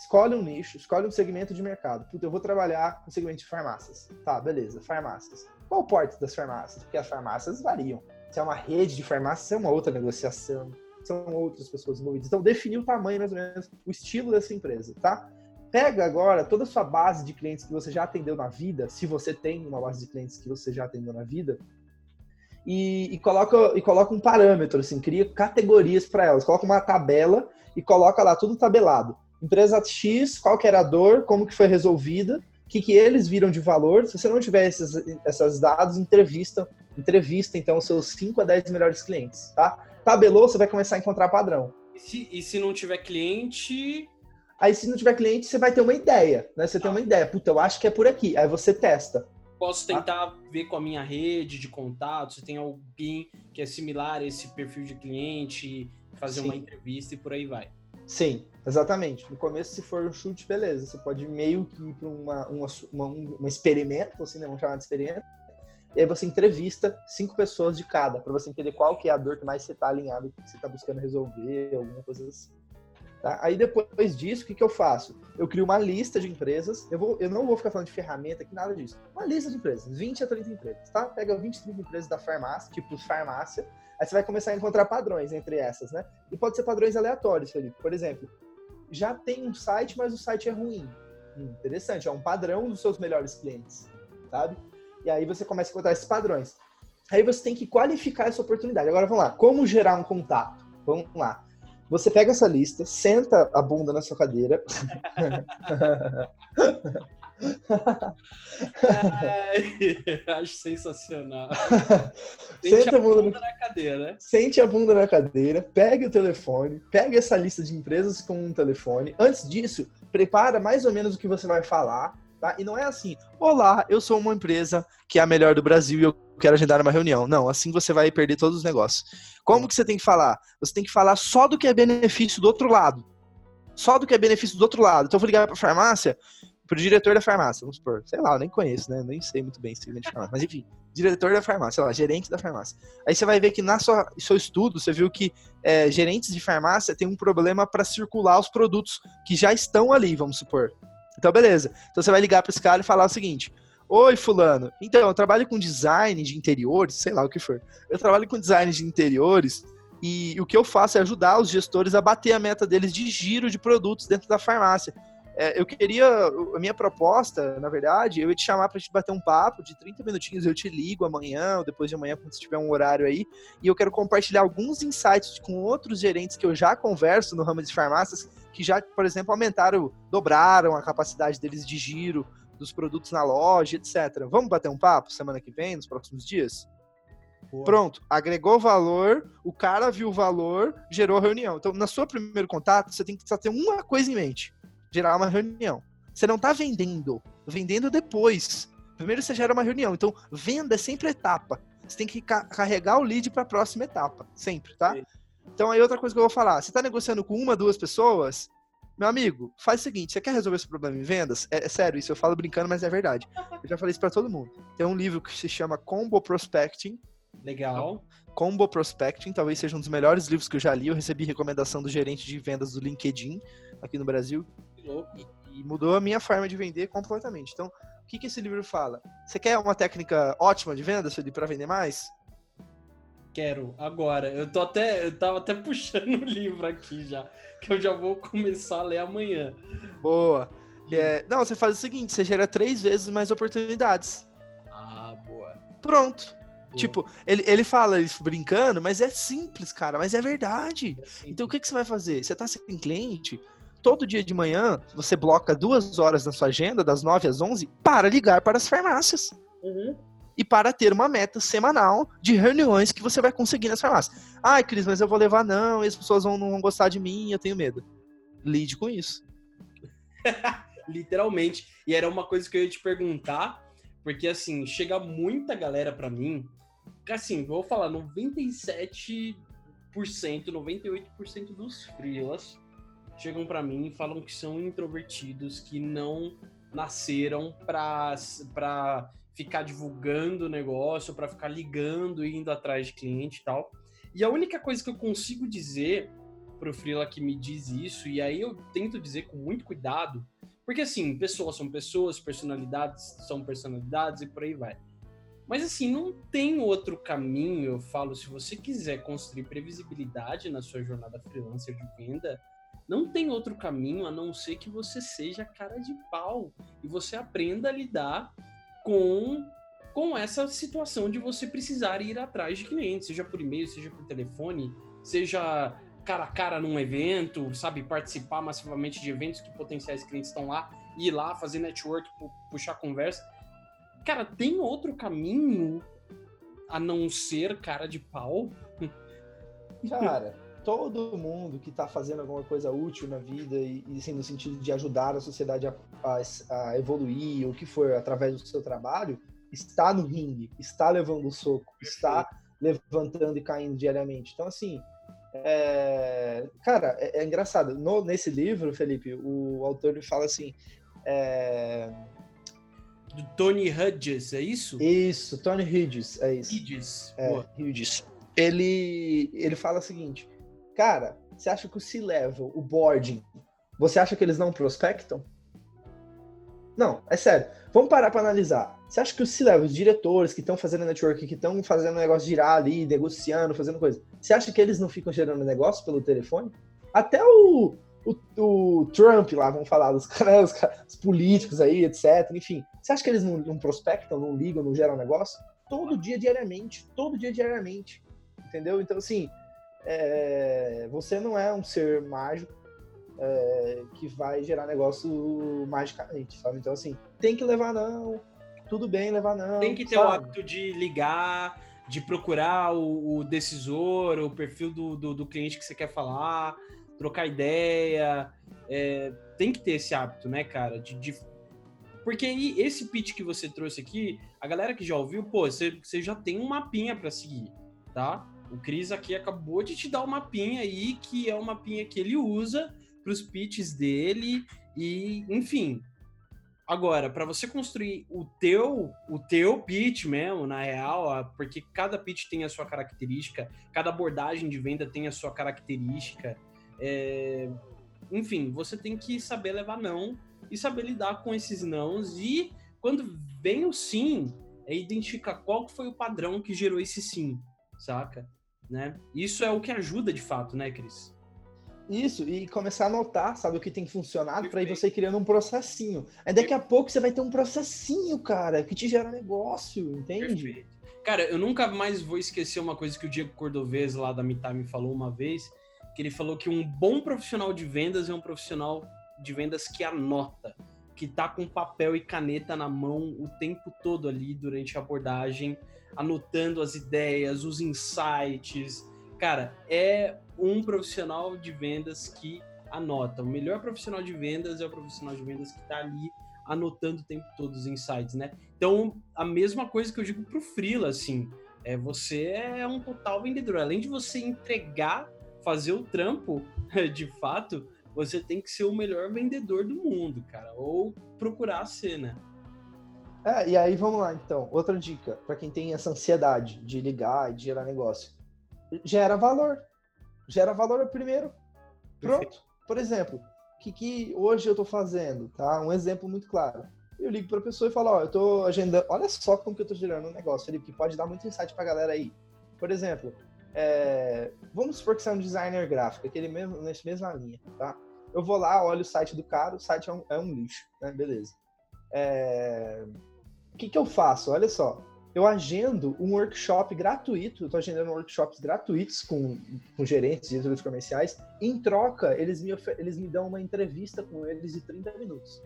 Speaker 2: Escolhe um nicho, escolhe um segmento de mercado. Puta, eu vou trabalhar com segmento de farmácias. Tá, beleza, farmácias. Qual o porte das farmácias? Porque as farmácias variam. Se é uma rede de farmácias, é uma outra negociação. São outras pessoas envolvidas. Então, definir o tamanho, mais ou menos, o estilo dessa empresa, tá? Pega agora toda a sua base de clientes que você já atendeu na vida, se você tem uma base de clientes que você já atendeu na vida, e, e, coloca, e coloca um parâmetro, assim, cria categorias para elas. Coloca uma tabela e coloca lá tudo tabelado empresa X, qual que era a dor, como que foi resolvida, o que, que eles viram de valor. Se você não tiver esses, esses dados, entrevista, entrevista então os seus 5 a 10 melhores clientes, tá? Tabelou, você vai começar a encontrar padrão.
Speaker 3: E se, e se não tiver cliente,
Speaker 2: Aí, se não tiver cliente, você vai ter uma ideia, né? Você tem uma ideia. Puta, eu acho que é por aqui. Aí você testa.
Speaker 3: Posso tentar ah. ver com a minha rede de contatos, se tem alguém que é similar a esse perfil de cliente, fazer Sim. uma entrevista e por aí vai.
Speaker 2: Sim, exatamente. No começo, se for um chute, beleza. Você pode meio que ir para uma, uma, uma, um experimento, assim, né? Vamos chamar de experimento. E aí você entrevista cinco pessoas de cada, para você entender qual que é a dor que mais você está alinhado, que você está buscando resolver, alguma coisa assim. Tá? Aí depois disso, o que, que eu faço? Eu crio uma lista de empresas. Eu, vou, eu não vou ficar falando de ferramenta aqui, nada disso. Uma lista de empresas, 20 a 30 empresas, tá? Pega 20, 30 empresas da farmácia, tipo farmácia, Aí você vai começar a encontrar padrões entre essas, né? E pode ser padrões aleatórios, Felipe. Por exemplo, já tem um site, mas o site é ruim. Hum, interessante, é um padrão dos seus melhores clientes, sabe? E aí você começa a encontrar esses padrões. Aí você tem que qualificar essa oportunidade. Agora vamos lá, como gerar um contato? Vamos lá. Você pega essa lista, senta a bunda na sua cadeira. *laughs*
Speaker 3: Ai, *laughs* acho sensacional. *laughs* Sente
Speaker 2: Senta a bunda, na cadeira, né? Sente a bunda na cadeira, pegue o telefone, pegue essa lista de empresas com um telefone. Antes disso, prepara mais ou menos o que você vai falar, tá? E não é assim, olá, eu sou uma empresa que é a melhor do Brasil e eu quero agendar uma reunião. Não, assim você vai perder todos os negócios. Como que você tem que falar? Você tem que falar só do que é benefício do outro lado. Só do que é benefício do outro lado. Então eu vou ligar para a farmácia, pro diretor da farmácia, vamos supor, sei lá, eu nem conheço, né? Nem sei muito bem segmento de farmácia, mas enfim, diretor da farmácia, sei lá, gerente da farmácia. Aí você vai ver que na sua seu estudo, você viu que é, gerentes de farmácia têm um problema para circular os produtos que já estão ali, vamos supor. Então, beleza. Então você vai ligar para esse cara e falar o seguinte: Oi, fulano. Então, eu trabalho com design de interiores, sei lá o que for. Eu trabalho com design de interiores e o que eu faço é ajudar os gestores a bater a meta deles de giro de produtos dentro da farmácia é, eu queria. A minha proposta, na verdade, eu ia te chamar pra gente bater um papo de 30 minutinhos. Eu te ligo amanhã ou depois de amanhã, quando tiver um horário aí. E eu quero compartilhar alguns insights com outros gerentes que eu já converso no ramo de farmácias, que já, por exemplo, aumentaram, dobraram a capacidade deles de giro dos produtos na loja, etc. Vamos bater um papo semana que vem, nos próximos dias? Boa. Pronto, agregou valor, o cara viu o valor, gerou reunião. Então, na sua primeiro contato, você tem que só ter uma coisa em mente gerar uma reunião. Você não está vendendo, vendendo depois. Primeiro você gera uma reunião. Então, venda é sempre etapa. Você tem que ca carregar o lead para a próxima etapa, sempre, tá? Sim. Então, aí outra coisa que eu vou falar, você está negociando com uma, duas pessoas, meu amigo, faz o seguinte, você quer resolver esse problema em vendas? É, é sério, isso eu falo brincando, mas é verdade. Eu já falei isso para todo mundo. Tem um livro que se chama Combo Prospecting.
Speaker 1: Legal.
Speaker 2: Combo Prospecting, talvez seja um dos melhores livros que eu já li. Eu recebi recomendação do gerente de vendas do LinkedIn aqui no Brasil, e, e, mudou a minha forma de vender completamente. Então, o que, que esse livro fala? Você quer uma técnica ótima de venda, Felipe, para vender mais?
Speaker 1: Quero, agora. Eu tô até. Eu tava até *laughs* puxando o livro aqui já. Que eu já vou começar a ler amanhã.
Speaker 2: Boa. É, não, você faz o seguinte: você gera três vezes mais oportunidades.
Speaker 1: Ah, boa.
Speaker 2: Pronto. Boa. Tipo, ele, ele fala isso brincando, mas é simples, cara, mas é verdade. É então o que, que você vai fazer? Você tá sem cliente, todo dia de manhã você bloca duas horas na sua agenda, das 9 às 11, para ligar para as farmácias. Uhum. E para ter uma meta semanal de reuniões que você vai conseguir nas farmácias. Ai, Cris, mas eu vou levar não, e as pessoas vão, não vão gostar de mim, eu tenho medo. Lide com isso. *laughs*
Speaker 1: Literalmente. E era uma coisa que eu ia te perguntar, porque assim, chega muita galera para mim, assim, vou falar, 97%, 98% dos freelas chegam para mim e falam que são introvertidos, que não nasceram para ficar divulgando o negócio, para ficar ligando e indo atrás de cliente e tal. E a única coisa que eu consigo dizer pro Freela que me diz isso, e aí eu tento dizer com muito cuidado, porque assim, pessoas são pessoas, personalidades são personalidades e por aí vai. Mas assim, não tem outro caminho, eu falo, se você quiser construir previsibilidade na sua jornada freelancer de venda, não tem outro caminho a não ser que você seja cara de pau e você aprenda a lidar com com essa situação de você precisar ir atrás de clientes, seja por e-mail, seja por telefone, seja cara a cara num evento, sabe, participar massivamente de eventos que potenciais clientes estão lá, ir lá fazer network, puxar conversa. Cara, tem outro caminho a não ser cara de pau?
Speaker 2: Cara, todo mundo que está fazendo alguma coisa útil na vida e, e assim, no sentido de ajudar a sociedade a, a, a evoluir, o que for, através do seu trabalho, está no ringue, está levando o soco, está levantando e caindo diariamente. Então, assim, é... cara, é, é engraçado. No, nesse livro, Felipe, o autor fala assim. É...
Speaker 1: Do Tony Hudges, é isso?
Speaker 2: Isso, Tony Hudges, é isso.
Speaker 1: Hudges.
Speaker 2: É, Hudges. Ele, ele fala o seguinte: Cara, você acha que o C-Level, o boarding, você acha que eles não prospectam? Não, é sério. Vamos parar para analisar. Você acha que os C-Level, os diretores que estão fazendo network, que estão fazendo o negócio girar ali, negociando, fazendo coisa, você acha que eles não ficam gerando negócio pelo telefone? Até o, o, o Trump lá, vamos falar, os, *laughs* caras, os, políticos aí, etc. Enfim, você acha que eles não, não prospectam, não ligam, não geram negócio? Todo dia, diariamente. Todo dia, diariamente. Entendeu? Então, assim, é, você não é um ser mágico é, que vai gerar negócio magicamente, sabe? Então, assim, tem que levar não, tudo bem levar não.
Speaker 1: Tem que ter sabe? o hábito de ligar, de procurar o, o decisor, o perfil do, do, do, cliente que você quer falar, trocar ideia. É, tem que ter esse hábito, né, cara? De, de... Porque aí, esse pitch que você trouxe aqui, a galera que já ouviu, pô, você, você já tem um mapinha para seguir, tá? O Cris aqui acabou de te dar uma mapinha aí, que é uma mapinha que ele usa para os pitches dele e, enfim. Agora, para você construir o teu, o teu pitch mesmo, na real, porque cada pitch tem a sua característica, cada abordagem de venda tem a sua característica. É... Enfim, você tem que saber levar não e saber lidar com esses nãos e quando vem o sim, é identificar qual foi o padrão que gerou esse sim, saca? Né? Isso é o que ajuda de fato, né, Cris?
Speaker 2: Isso, e começar a anotar, sabe, o que tem funcionado para ir você criando um processinho. Aí daqui a pouco você vai ter um processinho, cara, que te gera negócio, entende?
Speaker 1: Perfeito. Cara, eu nunca mais vou esquecer uma coisa que o Diego Cordovez lá da Mitime me falou uma vez, que ele falou que um bom profissional de vendas é um profissional de vendas que anota, que tá com papel e caneta na mão o tempo todo ali durante a abordagem, anotando as ideias, os insights. Cara, é um profissional de vendas que anota. O melhor profissional de vendas é o profissional de vendas que está ali anotando o tempo todo os insights, né? Então, a mesma coisa que eu digo pro Freela, assim, é você é um total vendedor. Além de você entregar, fazer o trampo, *laughs* de fato, você tem que ser o melhor vendedor do mundo, cara, ou procurar ser, né?
Speaker 2: É, e aí vamos lá, então. Outra dica para quem tem essa ansiedade de ligar e de gerar negócio. Gera valor. Gera valor primeiro. Pronto. Por exemplo, o que, que hoje eu estou fazendo, tá? Um exemplo muito claro. Eu ligo para a pessoa e falo, ó, eu estou agendando, olha só como que eu estou gerando um negócio, Felipe, que pode dar muito insight para a galera aí. Por exemplo, é, vamos supor que você é um designer gráfico, aquele mesmo, nessa mesma linha, tá? Eu vou lá, olho o site do cara, o site é um, é um lixo, né? Beleza. É, o que, que eu faço? Olha só, eu agendo um workshop gratuito, eu estou agendando workshops gratuitos com, com gerentes, diretores comerciais. Em troca, eles me, eles me dão uma entrevista com eles de 30 minutos.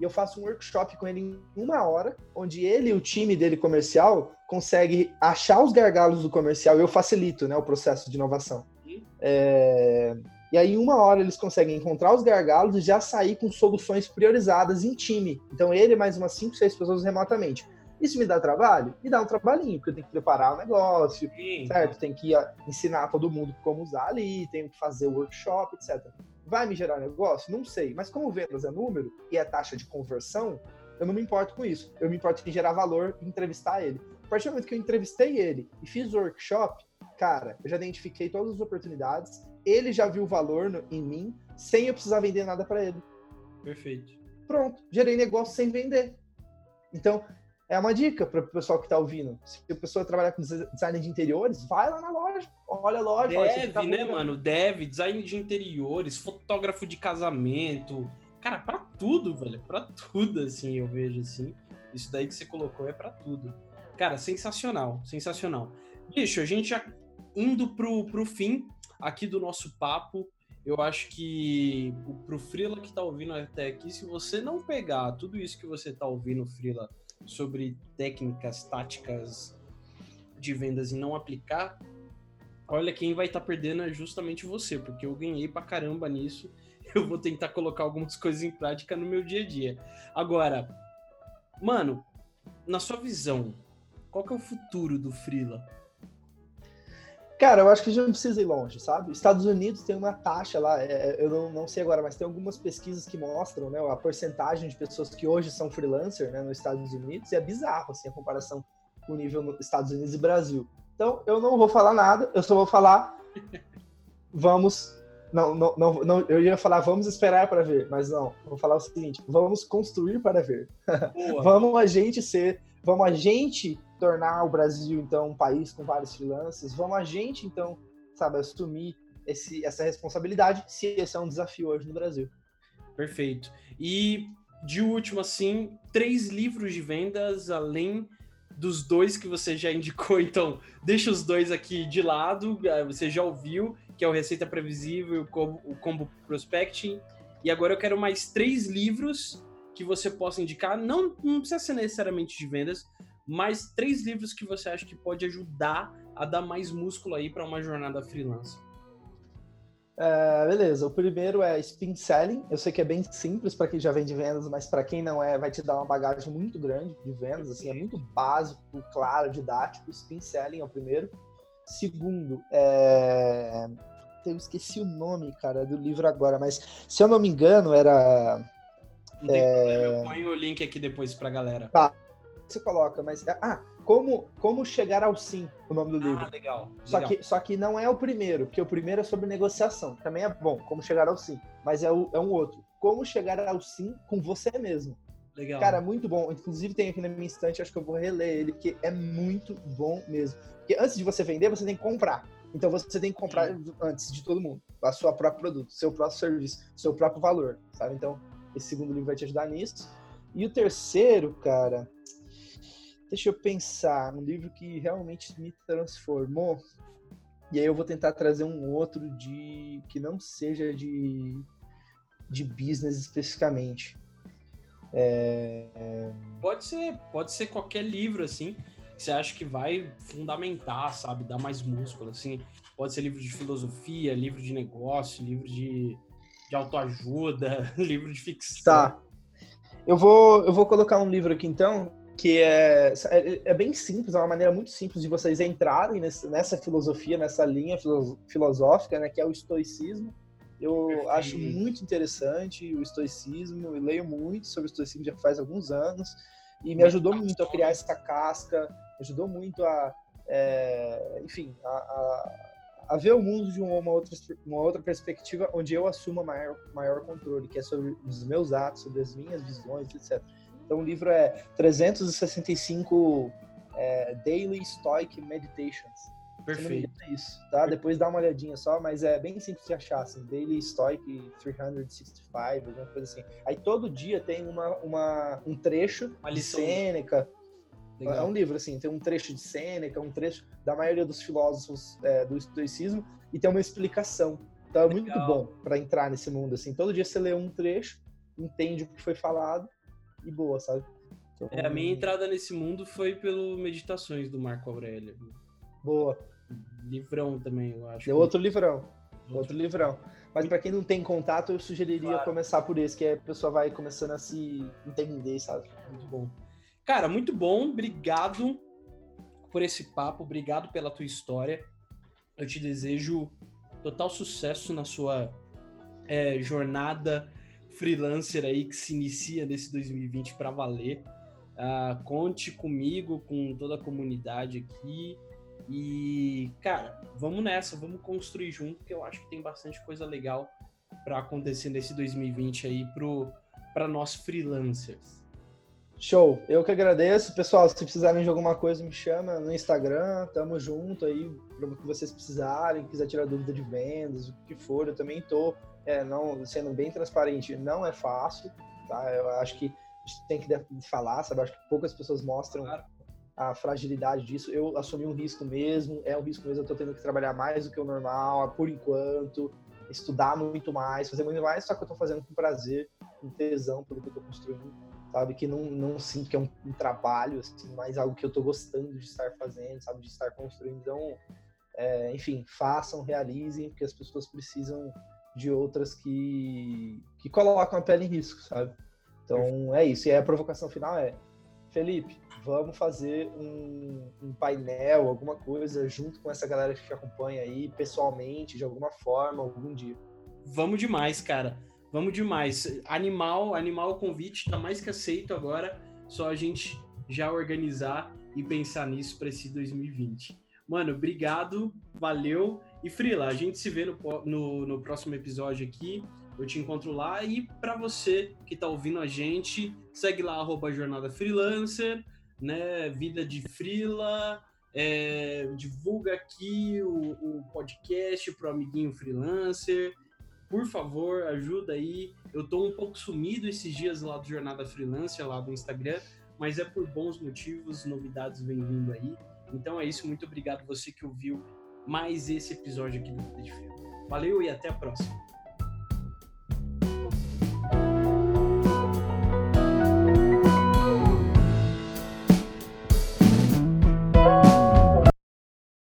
Speaker 2: E eu faço um workshop com ele em uma hora, onde ele e o time dele comercial consegue achar os gargalos do comercial e eu facilito né, o processo de inovação. É... E aí, em uma hora, eles conseguem encontrar os gargalos e já sair com soluções priorizadas em time. Então, ele mais umas 5, 6 pessoas remotamente. Isso me dá trabalho? Me dá um trabalhinho, porque eu tenho que preparar o negócio, Sim. certo? Tem que ah, ensinar todo mundo como usar ali, tenho que fazer workshop, etc. Vai me gerar negócio? Não sei. Mas como vendas é número e é taxa de conversão, eu não me importo com isso. Eu me importo em gerar valor e entrevistar ele. A partir do momento que eu entrevistei ele e fiz o workshop, cara, eu já identifiquei todas as oportunidades, ele já viu o valor no, em mim, sem eu precisar vender nada para ele.
Speaker 1: Perfeito.
Speaker 2: Pronto, gerei negócio sem vender. Então, é uma dica para o pessoal que está ouvindo. Se a pessoa trabalhar com design de interiores, vai lá na loja, olha a loja.
Speaker 1: Deve, tá né, mano? Deve, design de interiores, fotógrafo de casamento. Cara, para tudo, velho. Para tudo, assim, eu vejo assim. Isso daí que você colocou é para tudo. Cara, sensacional, sensacional. Bicho, a gente já indo pro, pro fim aqui do nosso papo, eu acho que pro Frila que tá ouvindo até aqui, se você não pegar tudo isso que você tá ouvindo, Frila, sobre técnicas, táticas de vendas e não aplicar, olha, quem vai estar tá perdendo é justamente você, porque eu ganhei pra caramba nisso. *laughs* Eu vou tentar colocar algumas coisas em prática no meu dia a dia. Agora, mano, na sua visão, qual que é o futuro do Freela?
Speaker 2: Cara, eu acho que a gente não precisa ir longe, sabe? Estados Unidos tem uma taxa lá, é, é, eu não, não, sei agora, mas tem algumas pesquisas que mostram né, a porcentagem de pessoas que hoje são freelancer né, nos Estados Unidos, e é bizarro assim, a comparação com o nível nos Estados Unidos e Brasil. Então, eu não vou falar nada, eu só vou falar, vamos. Não, não, não, não eu ia falar vamos esperar para ver, mas não, vou falar o seguinte: vamos construir para ver. *laughs* vamos a gente ser, vamos a gente tornar o Brasil, então, um país com vários freelancers. Vamos a gente, então, sabe, assumir esse, essa responsabilidade, se esse é um desafio hoje no Brasil.
Speaker 1: Perfeito. E, de último, assim, três livros de vendas, além dos dois que você já indicou, *laughs* então, deixa os dois aqui de lado, eh, você já ouviu, que é o Receita Previsível e o Combo, Prospecting. E agora eu quero mais três livros que você possa indicar, não, não precisa ser necessariamente de vendas, mais três livros que você acha que pode ajudar a dar mais músculo aí para uma jornada freelance.
Speaker 2: É, beleza, o primeiro é Spin Selling. Eu sei que é bem simples para quem já vem de vendas, mas para quem não é, vai te dar uma bagagem muito grande de vendas. Assim, é muito básico, claro, didático. Spin Selling é o primeiro. Segundo, é... eu esqueci o nome, cara, do livro agora, mas se eu não me engano, era.
Speaker 1: Não é... Eu ponho o link aqui depois para galera.
Speaker 2: Tá, você coloca, mas. Ah, como, como chegar ao sim, o nome do livro.
Speaker 1: Ah, legal.
Speaker 2: Só,
Speaker 1: legal.
Speaker 2: Que, só que não é o primeiro, porque o primeiro é sobre negociação. Também é bom, como chegar ao sim. Mas é, o, é um outro. Como chegar ao sim com você mesmo.
Speaker 1: Legal.
Speaker 2: Cara, muito bom. Inclusive tem aqui na minha estante, acho que eu vou reler ele, porque é muito bom mesmo. Porque antes de você vender, você tem que comprar. Então você tem que comprar sim. antes de todo mundo. a sua próprio produto, seu próprio serviço, seu próprio valor, sabe? Então, esse segundo livro vai te ajudar nisso. E o terceiro, cara, deixa eu pensar, um livro que realmente me transformou. E aí eu vou tentar trazer um outro de que não seja de, de business especificamente. É...
Speaker 1: Pode ser, pode ser qualquer livro assim que você acha que vai fundamentar, sabe, dar mais músculo assim. Pode ser livro de filosofia, livro de negócio, livro de, de autoajuda, *laughs* livro de ficção.
Speaker 2: Tá. Eu vou, eu vou colocar um livro aqui então, que é, é, é, bem simples, é uma maneira muito simples de vocês entrarem nesse, nessa filosofia, nessa linha filosófica, né, que é o estoicismo. Eu Perfeito. acho muito interessante o estoicismo, eu leio muito sobre o estoicismo já faz alguns anos, e me ajudou muito a criar essa casca, me ajudou muito a, é, enfim, a, a a ver o mundo de uma outra, uma outra perspectiva, onde eu assumo maior, maior controle, que é sobre os meus atos, sobre as minhas visões, etc. Então o livro é 365 é, Daily Stoic Meditations.
Speaker 1: Perfeito.
Speaker 2: É isso, tá? Depois dá uma olhadinha só, mas é bem simples de achar, assim, Daily Stoic 365, alguma coisa assim. Aí todo dia tem uma, uma, um trecho uma de Sêneca, Legal. É um livro, assim, tem um trecho de Sêneca, um trecho da maioria dos filósofos é, do estoicismo e tem uma explicação. Então é Legal. muito bom para entrar nesse mundo, assim. Todo dia você lê um trecho, entende o que foi falado e boa, sabe?
Speaker 1: Então, é, a minha entrada nesse mundo foi pelo Meditações do Marco Aurélio.
Speaker 2: Boa.
Speaker 1: Livrão também, eu acho.
Speaker 2: Deu outro livrão. Outro livrão. Mas para quem não tem contato, eu sugeriria claro. começar por esse, que a pessoa vai começando a se entender, sabe?
Speaker 1: Muito bom. Cara, muito bom. Obrigado por esse papo. Obrigado pela tua história. Eu te desejo total sucesso na sua é, jornada freelancer aí que se inicia nesse 2020 para valer. Uh, conte comigo, com toda a comunidade aqui. E, cara, vamos nessa, vamos construir junto, porque eu acho que tem bastante coisa legal para acontecer nesse 2020 aí para nós freelancers.
Speaker 2: Show, eu que agradeço. Pessoal, se precisarem de alguma coisa, me chama no Instagram, tamo junto aí, para o que vocês precisarem, quiser tirar dúvida de vendas, o que for, eu também tô é, não, sendo bem transparente, não é fácil, tá? Eu acho que a gente tem que falar, sabe? Eu acho que poucas pessoas mostram a fragilidade disso. Eu assumi um risco mesmo, é um risco mesmo, eu tô tendo que trabalhar mais do que o normal, por enquanto, estudar muito mais, fazer muito mais, só que eu tô fazendo com prazer, com tesão pelo que eu tô construindo sabe? Que não, não sinto que é um, um, trabalho, assim, mas algo que eu tô gostando de estar fazendo, sabe? De estar construindo. Então, é, enfim, façam, realizem, porque as pessoas precisam de outras que, que colocam a pele em risco, sabe? Então, é isso. E a provocação final é, Felipe, vamos fazer um, um, painel, alguma coisa, junto com essa galera que te acompanha aí, pessoalmente, de alguma forma, algum dia.
Speaker 1: Vamos demais, cara. Vamos demais. Animal, animal o convite tá mais que aceito agora. Só a gente já organizar e pensar nisso para esse 2020. Mano, obrigado, valeu. E Frila, a gente se vê no, no, no próximo episódio aqui. Eu te encontro lá. E para você que tá ouvindo a gente, segue lá, arroba Jornada Freelancer, né? Vida de Frila. É, divulga aqui o, o podcast pro amiguinho freelancer por favor, ajuda aí. Eu tô um pouco sumido esses dias lá do Jornada Freelancer, lá do Instagram, mas é por bons motivos, novidades vêm vindo aí. Então é isso, muito obrigado você que ouviu mais esse episódio aqui do Vida de Frio. Valeu e até a próxima.